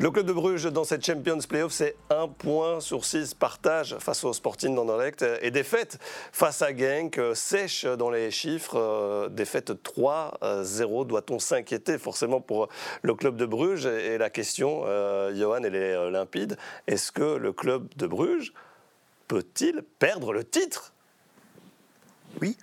Le club de Bruges dans cette Champions Playoff, c'est un point sur six partage face au Sporting d'Anderlecht et défaite face à Genk, euh, sèche dans les chiffres, euh, défaite 3-0. Doit-on s'inquiéter forcément pour le club de Bruges? Et la question, euh, Johan, elle est limpide. Est-ce que le club de Bruges peut-il perdre le titre? Oui.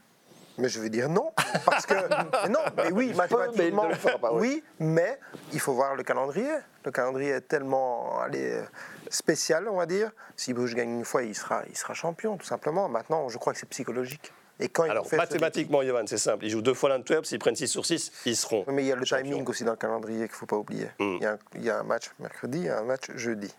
Mais je veux dire non, parce que non, mais oui, mathématiquement, oui, mais il faut voir le calendrier. Le calendrier est tellement allez, spécial, on va dire. Si Bruges gagne une fois, il sera, il sera champion, tout simplement. Maintenant, je crois que c'est psychologique. Et quand Alors, mathématiquement, Johan, c'est simple. Ils jouent deux fois l'Antwerp, s'ils prennent 6 sur 6, ils seront. Mais il y a le timing aussi dans le calendrier qu'il ne faut pas oublier. Hmm. Il, y a un, il, y a un, match mercredi, il y a un match jeudi.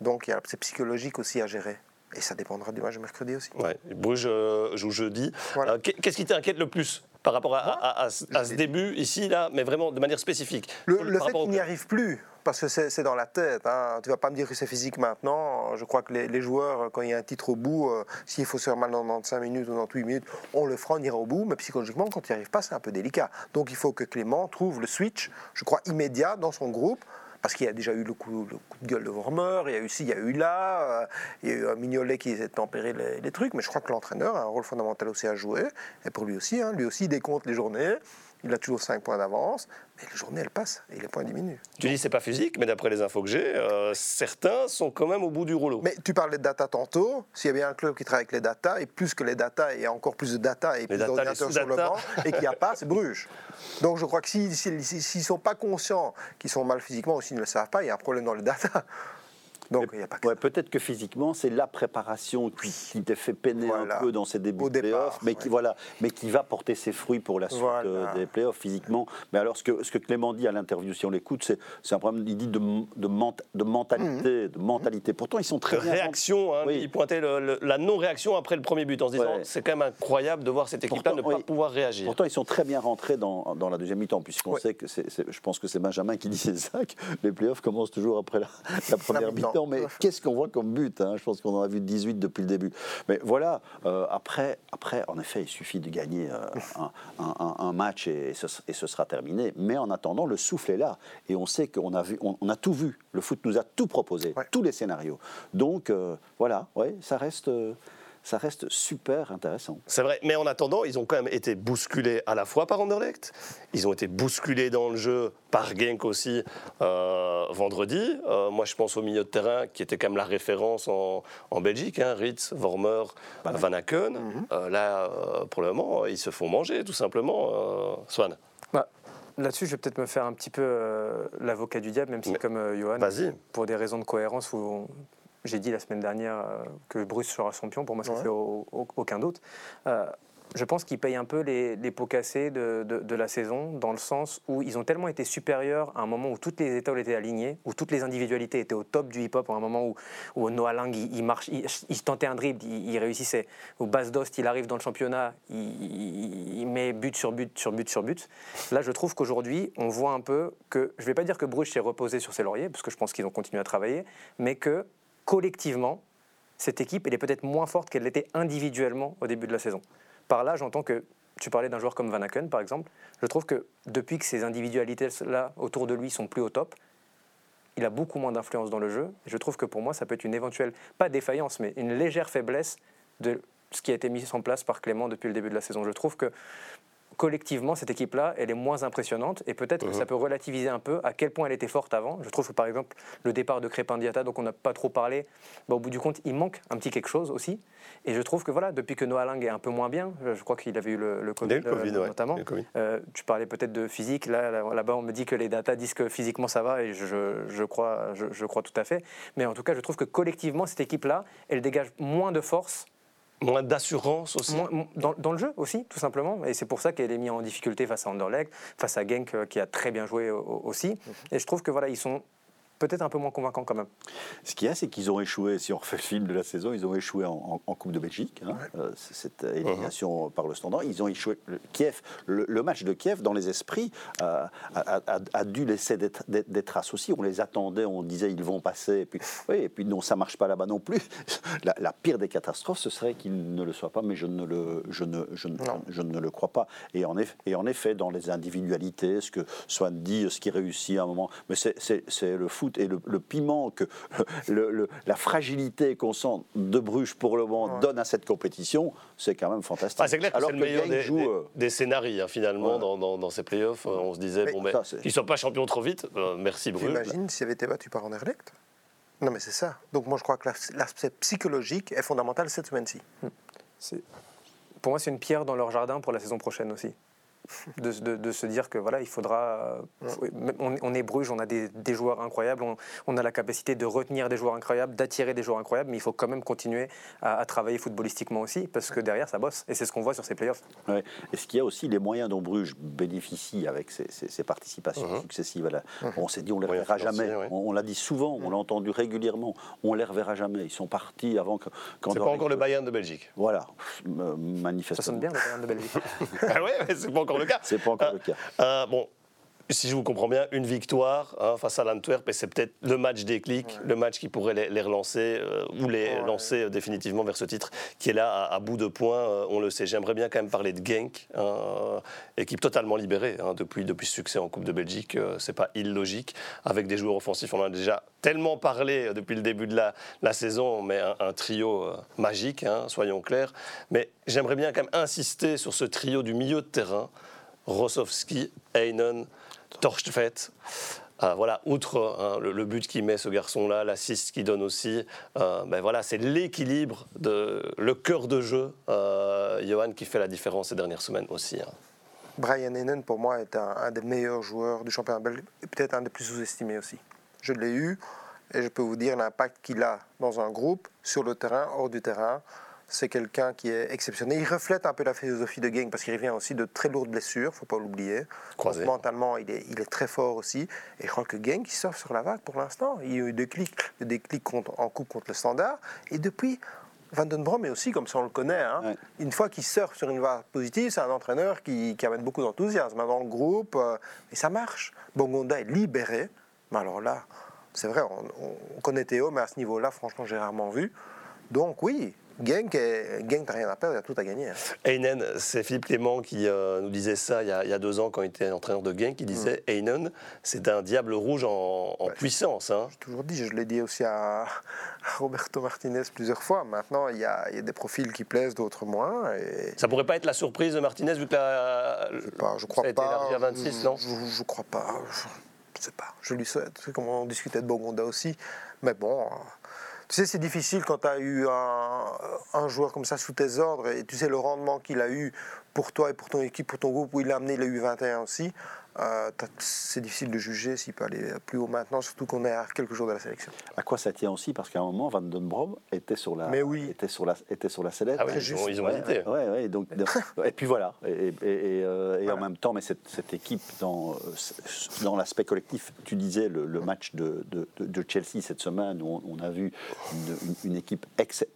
Donc, c'est psychologique aussi à gérer. Et ça dépendra du match mercredi aussi. Ouais. Bruges euh, joue jeudi. Euh, qu'est-ce qui t'inquiète le plus par rapport à, ce début ici, là, mais vraiment de manière spécifique Le, fait qu'il n'y arrive plus, parce que c'est dans la tête. Hein. Tu vas pas me dire que c'est physique maintenant. Je crois que les, joueurs, quand il y a un titre au bout, euh, s'il faut se faire mal dans 95 minutes ou dans 8 minutes, on le fera, on ira au bout. Mais psychologiquement, quand il n'y arrive pas, c'est un peu délicat. Donc il faut que Clément trouve le switch, je crois, immédiat dans son groupe parce qu'il y a déjà eu le coup, de gueule de Vormer, il y a eu ci, il y a eu là, euh, il y a eu un Mignolet qui essaie de tempérer les, trucs, mais je crois que l'entraîneur a un rôle fondamental aussi à jouer, et pour lui aussi, hein, lui aussi il décompte les journées, il a toujours 5 points d'avance, mais les journées, elles passent et les points diminuent. Tu dis c'est pas physique, mais d'après les infos que j'ai, euh, certains sont quand même au bout du rouleau. Mais tu parlais de data tantôt. S'il y a bien un club qui travaille avec les data, et plus que les data, et encore plus de data, et plus d'ordinateurs sur le banc, et qu'il n'y a pas, c'est Bruges. Donc je crois que s'ils ne sont pas conscients qu'ils sont mal physiquement ou s'ils ne le savent pas, il y a un problème dans les data. Donc, il a pas peut-être que physiquement, c'est la préparation qui, t'a fait peiner un peu dans ces débuts de playoffs, mais qui voilà, mais qui va porter ses fruits pour la suite euh, des playoffs physiquement. Mais alors, ce que, ce que Clément dit à l'interview, si on l'écoute, c'est un problème. Il dit de, de, de mentalité, de mentalité. Pourtant, ils sont très bien réaction. Hein, Il pointait la non-réaction après le premier but en se disant c'est quand même incroyable de voir cette équipe-là ne pas pouvoir réagir. Pourtant, ils sont très bien rentrés dans, dans la deuxième mi-temps, puisqu'on sait que c'est, je pense que c'est Benjamin qui disait ça, que les playoffs commencent toujours après la, la première mi-temps mais qu'est-ce qu'on voit comme but hein? Je pense qu'on en a vu 18 depuis le début. Mais voilà, euh, après, après, en effet, il suffit de gagner euh, un, match et ce, et ce, sera terminé. Mais en attendant, le souffle est là. Et on sait qu'on a, vu, on, a tout vu. Le foot nous a tout proposé, tous les scénarios. Donc, euh, voilà, ouais, ça reste ça reste super intéressant. C'est vrai, mais en attendant, ils ont quand même été bousculés à la fois par Anderlecht, ils ont été bousculés dans le jeu par Genk aussi euh, vendredi. Euh, moi, je pense au milieu de terrain qui était quand même la référence en, Belgique, hein, Ritz, Vormer, Van Aken. Mhm. Euh, là, pour le moment, ils se font manger, tout simplement. Swan. Bah, là-dessus, je vais peut-être me faire un petit peu l'avocat du diable, même si, comme Johan, pour des raisons de cohérence, où j'ai dit la semaine dernière euh, que Bruce sera champion. Pour moi, ça ne fait aucun doute. Euh, je pense qu'ils payent un peu les, pots cassés de, de, la saison, dans le sens où ils ont tellement été supérieurs à un moment où toutes les étoiles étaient alignées, où toutes les individualités étaient au top du hip-hop, à un moment où, où Noah Lang, il, marche, il, tentait un dribble, il, réussissait. Où Bas Dost, il arrive dans le championnat, il, met but sur but sur but sur but. Là, je trouve qu'aujourd'hui, on voit un peu que, je ne vais pas dire que Bruce s'est reposé sur ses lauriers, parce que je pense qu'ils ont continué à travailler, mais que collectivement, cette équipe, elle est peut-être moins forte qu'elle l'était individuellement au début de la saison. Par là, j'entends que tu parlais d'un joueur comme Van Aken, par exemple. Je trouve que depuis que ces individualités-là autour de lui sont plus au top, il a beaucoup moins d'influence dans le jeu. je trouve que pour moi, ça peut être une éventuelle, pas défaillance, mais une légère faiblesse de ce qui a été mis en place par Clément depuis le début de la saison. Je trouve que collectivement, cette équipe-là, elle est moins impressionnante et peut-être que ça mhm. peut relativiser un peu à quel point elle était forte avant. Je trouve que par exemple, le départ de Crépin Diata, donc on n'a pas trop parlé, bah, au bout du compte, il manque un petit quelque chose aussi. Et je trouve que voilà, depuis que Noah Lang est un peu moins bien, je crois qu'il avait eu le, Covid, euh, notamment. Euh, tu parlais peut-être de physique. Là, là-bas, on me dit que les datas disent que physiquement ça va et je, je crois, je, je crois tout à fait. Mais en tout cas, je trouve que collectivement, cette équipe-là, elle dégage moins de force Moins d'assurance aussi dans, le jeu aussi, tout simplement. Et c'est pour ça qu'elle est mise en difficulté face à Anderlecht, face à Genk, euh, qui a très bien joué aussi. Mhm. Et je trouve que voilà, ils sont peut-être un peu moins convaincant quand même. Ce qu'il y a, c'est qu'ils ont échoué, si on refait le film de la saison, ils ont échoué en, Coupe de Belgique, hein, euh, cette élimination uh-huh. par le standard. Ils ont échoué. Le, Kiev, le, match de Kiev, dans les esprits, euh, a, dû laisser des, traces aussi. On les attendait, on disait ils vont passer, et puis, oui, et puis non, ça marche pas là-bas non plus. La, pire des catastrophes, ce serait qu'ils ne le soient pas, mais je ne le, je ne, je je ne le crois pas. Et en, effet, et en effet, dans les individualités, ce que Swan dit, ce qui réussit à un moment, mais c'est le fou foot et le, piment que le, la fragilité qu'on sent de Bruges pour le moment donne à cette compétition, c'est quand même fantastique. Ah, c'est clair que c'est le meilleur des, joue, des, scénarios hein, finalement dans, dans, ces playoffs. On se disait, bon, mais, qu'ils ne soient pas champions trop vite, merci Bruges. Imagine s'il avait été battu par Anderlecht? Non, mais c'est ça. Donc moi, je crois que l'aspect psychologique est fondamental cette semaine-ci. Pour moi, c'est une pierre dans leur jardin pour la saison prochaine aussi de, se dire que voilà, il faudra. On, est Bruges, on a des, joueurs incroyables, on, a la capacité de retenir des joueurs incroyables, d'attirer des joueurs incroyables, mais il faut quand même continuer à, travailler footballistiquement aussi, parce que derrière, ça bosse. Et c'est ce qu'on voit sur ces playoffs. Ouais. Est-ce qu'il y a aussi les moyens dont Bruges bénéficie avec ses, participations uh-huh. successives uh-huh. On s'est dit, on ne les reverra jamais. On, l'a dit souvent, on l'a entendu régulièrement, on ne les reverra jamais. Ils sont partis avant que. C'est pas encore le Bayern de Belgique. Voilà, manifestement. Ça sonne bien le Bayern de Belgique. ah ouais, c'est pas encore le cas. C'est pas encore le cas. Euh, euh, bon, si je vous comprends bien, une victoire hein, face à l'Antwerp, et c'est peut-être le match déclic, le match qui pourrait les, relancer euh, ou les lancer définitivement vers ce titre qui est là à, bout de points, on le sait. J'aimerais bien quand même parler de Genk, hein, équipe totalement libérée hein, depuis, depuis ce succès en Coupe de Belgique. c'est pas illogique, avec des joueurs offensifs. On en a déjà tellement parlé depuis le début de la, la saison, mais un, un trio magique, soyons clairs. Mais j'aimerais bien quand même insister sur ce trio du milieu de terrain. Rosowski, Heinen, Torstvedt. Euh, voilà, outre hein, le, but qu'il met ce garçon-là, l'assist qu'il donne aussi, euh, ben voilà, c'est l'équilibre, de, le cœur de jeu, euh, Johan, qui fait la différence ces dernières semaines aussi. Hein. Brian Heinen, pour moi, est un, des meilleurs joueurs du championnat belge, et peut-être un des plus sous-estimés aussi. Je l'ai eu, et je peux vous dire l'impact qu'il a dans un groupe, sur le terrain, hors du terrain c'est quelqu'un qui est exceptionnel. Il reflète un peu la philosophie de Gang parce qu'il revient aussi de très lourdes blessures, il ne faut pas l'oublier. Mentalement, il est, il est, très fort aussi. Et je crois que Gang, il surfe sur la vague pour l'instant. Il y a eu des clics, des clics en coupe contre le standard. Et depuis, Van den Brom est aussi, comme ça on le connaît, hein. une fois qu'il surfe sur une vague positive, c'est un entraîneur qui, amène beaucoup d'enthousiasme dans le groupe. Euh, et ça marche. Bongonda est libéré. Mais alors là, c'est vrai, on, on connaît Théo, mais à ce niveau-là, franchement, j'ai rarement vu. Donc oui, Genk, Genk n'a rien à perdre, il a tout à gagner. Hein. Einen, c'est Philippe Clément qui euh, nous disait ça il y, a, deux ans quand il était entraîneur de Genk. Il disait mm. Einen, c'est un diable rouge en, puissance. Hein. J'ai toujours dit, je l'ai dit aussi à, Roberto Martinez plusieurs fois. Maintenant, il y a, des profils qui plaisent, d'autres moins. Et... Ça pourrait pas être la surprise de Martinez vu que la, je, pas, je crois ça a pas. à 26, non? Je, je, crois pas. Je, sais pas. Je lui souhaite. C'est comme on discutait de Bogonda aussi. Mais bon. Tu sais, c'est difficile quand tu as eu un, joueur comme ça sous tes ordres et tu sais le rendement qu'il a eu pour toi et pour ton équipe, pour ton groupe, où il a amené le U21 aussi. Euh, c'est difficile de juger s'il peut aller plus haut maintenant, surtout qu'on est à quelques jours de la sélection. À quoi ça tient aussi Parce qu'à un moment, Van Den Brom était sur la, Mais oui. était sur la, était sur la sellette. Ah oui, ils, ont, hésité. Ouais, ouais, donc, et puis voilà. Et, euh, en même temps, mais cette, cette équipe, dans, dans l'aspect collectif, tu disais le, match de, de, de, Chelsea cette semaine, où on, a vu une, équipe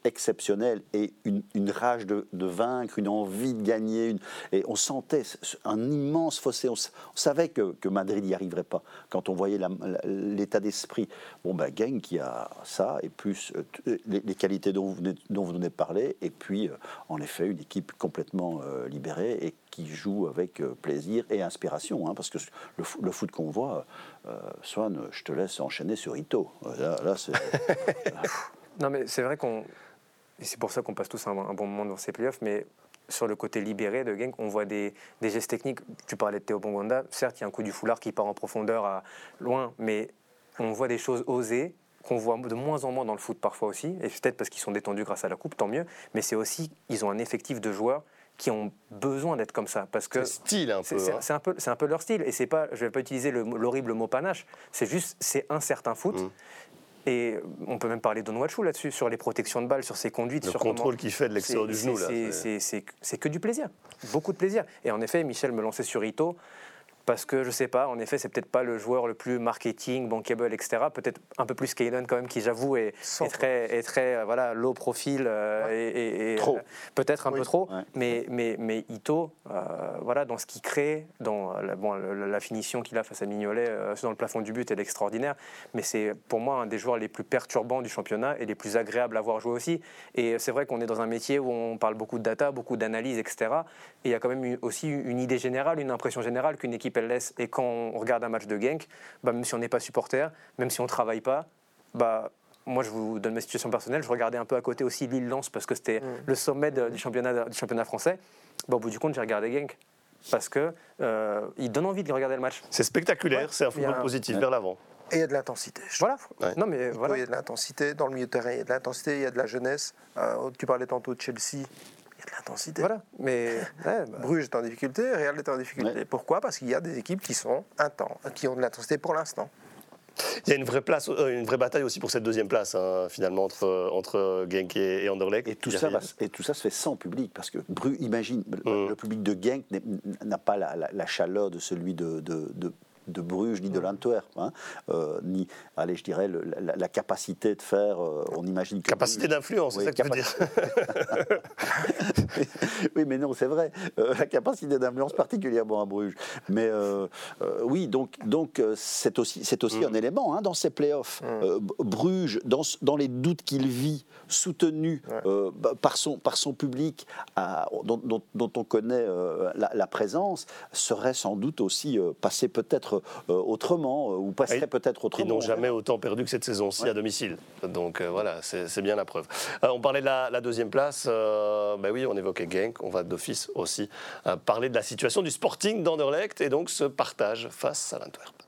exceptionnelle et une, une rage de, vaincre, une envie de gagner. Une, et on sentait un immense fossé. On, on savait que, Madrid n'y arriverait pas quand on voyait l'état d'esprit. Bon, ben, Gang qui a ça, et plus euh, les, qualités dont vous, venez, dont vous venez de parler, et puis, euh, en effet, une équipe complètement euh, libérée et qui joue avec plaisir et inspiration, hein, parce que le, le foot qu'on voit, Swan, je te laisse enchaîner sur Ito. Là, là c'est. non, mais c'est vrai qu'on. c'est pour ça qu'on passe tous un, un bon moment dans ces playoffs, mais sur le côté libéré de Genk, on voit des, gestes techniques. Tu parlais de Théo Bongonda, certes, il y a un coup du foulard qui part en profondeur à loin, mais on voit des choses osées qu'on voit de moins en moins dans le foot parfois aussi, et peut-être parce qu'ils sont détendus grâce à la coupe, tant mieux, mais c'est aussi, ils ont un effectif de joueurs qui ont besoin d'être comme ça parce que style un peu hein. c'est un peu c'est un peu leur style et c'est pas je vais pas utiliser l'horrible mot panache c'est juste c'est un certain foot mmh. Et on peut même parler d'Onwachu là-dessus, sur les protections de balles, sur ses conduites. Le sur contrôle qu'il fait de l'extérieur du genou. C'est que du plaisir, beaucoup de plaisir. Et en effet, Michel me lançait sur Ito parce que je sais pas, en effet, c'est peut-être pas le joueur le plus marketing, bankable, etc. Peut-être un peu plus Kaden quand même, qui j'avoue est, très, est très euh, voilà, low profil euh, et. Euh, peut-être un peu trop. Mais, mais, mais Ito, voilà, dans ce qu'il crée, dans la, bon, la, finition qu'il a face à Mignolet dans le plafond du but, est extraordinaire. Mais c'est pour moi un des joueurs les plus perturbants du championnat et les plus agréables à voir jouer aussi. Et c'est vrai qu'on est dans un métier où on parle beaucoup de data, beaucoup d'analyse, etc. Et il y a quand même aussi une idée générale, une impression générale qu'une équipe Et quand on regarde un match de Genk, bah, même si on n'est pas supporter, même si on ne travaille pas, bah, moi, je vous donne ma situation personnelle. Je regardais un peu à côté aussi Lille-Lens parce que c'était mm. le sommet du, championnat, du championnat français. Bah, au bout du compte, j'ai regardé Genk parce qu'il euh, donne envie de regarder le match. C'est spectaculaire, c'est un football positif vers l'avant. Et il y a de l'intensité. Voilà. Non, mais voilà. Il y a de l'intensité dans le milieu de terrain, il y a de l'intensité, il y a de la jeunesse. Euh, tu parlais tantôt de Chelsea. Il y a de l'intensité. Voilà. Mais bah. Bruges est en difficulté, Real est en difficulté. Pourquoi? Parce qu'il y a des équipes qui sont intenses, qui ont de l'intensité pour l'instant. Il y a une vraie, place, euh, une vraie bataille aussi pour cette deuxième place, hein, finalement, entre, entre Genk et, Anderlecht. Et tout, ça et tout ça se fait sans public, parce que imagine, le, mm. public de Genk n'a pas la, chaleur de celui de, de de Bruges ni de l'Antwerp, hein, euh, ni, allez, je dirais, la, capacité de faire, euh, on imagine que... Capacité d'influence, c'est ça que tu veux dire Oui, mais non, c'est vrai, euh, la capacité d'influence particulièrement à Bruges. Mais oui, donc donc c'est aussi, c'est aussi un mm. élément hein, dans ces playoffs. Mm. Bruges, dans, dans les doutes qu'il vit, soutenu bah, par, son, par son public, dont, dont, on connaît la, la, présence, serait sans doute aussi passé peut-être euh, autrement, euh, ou passerait peut-être autrement. Ils n'ont jamais autant perdu que cette saison-ci à domicile. Donc euh, voilà, c'est bien la preuve. on parlait de la, deuxième place. ben oui, on évoquait Genk. On va d'office aussi parler de la situation du Sporting d'Anderlecht et donc ce partage face à l'Antwerp.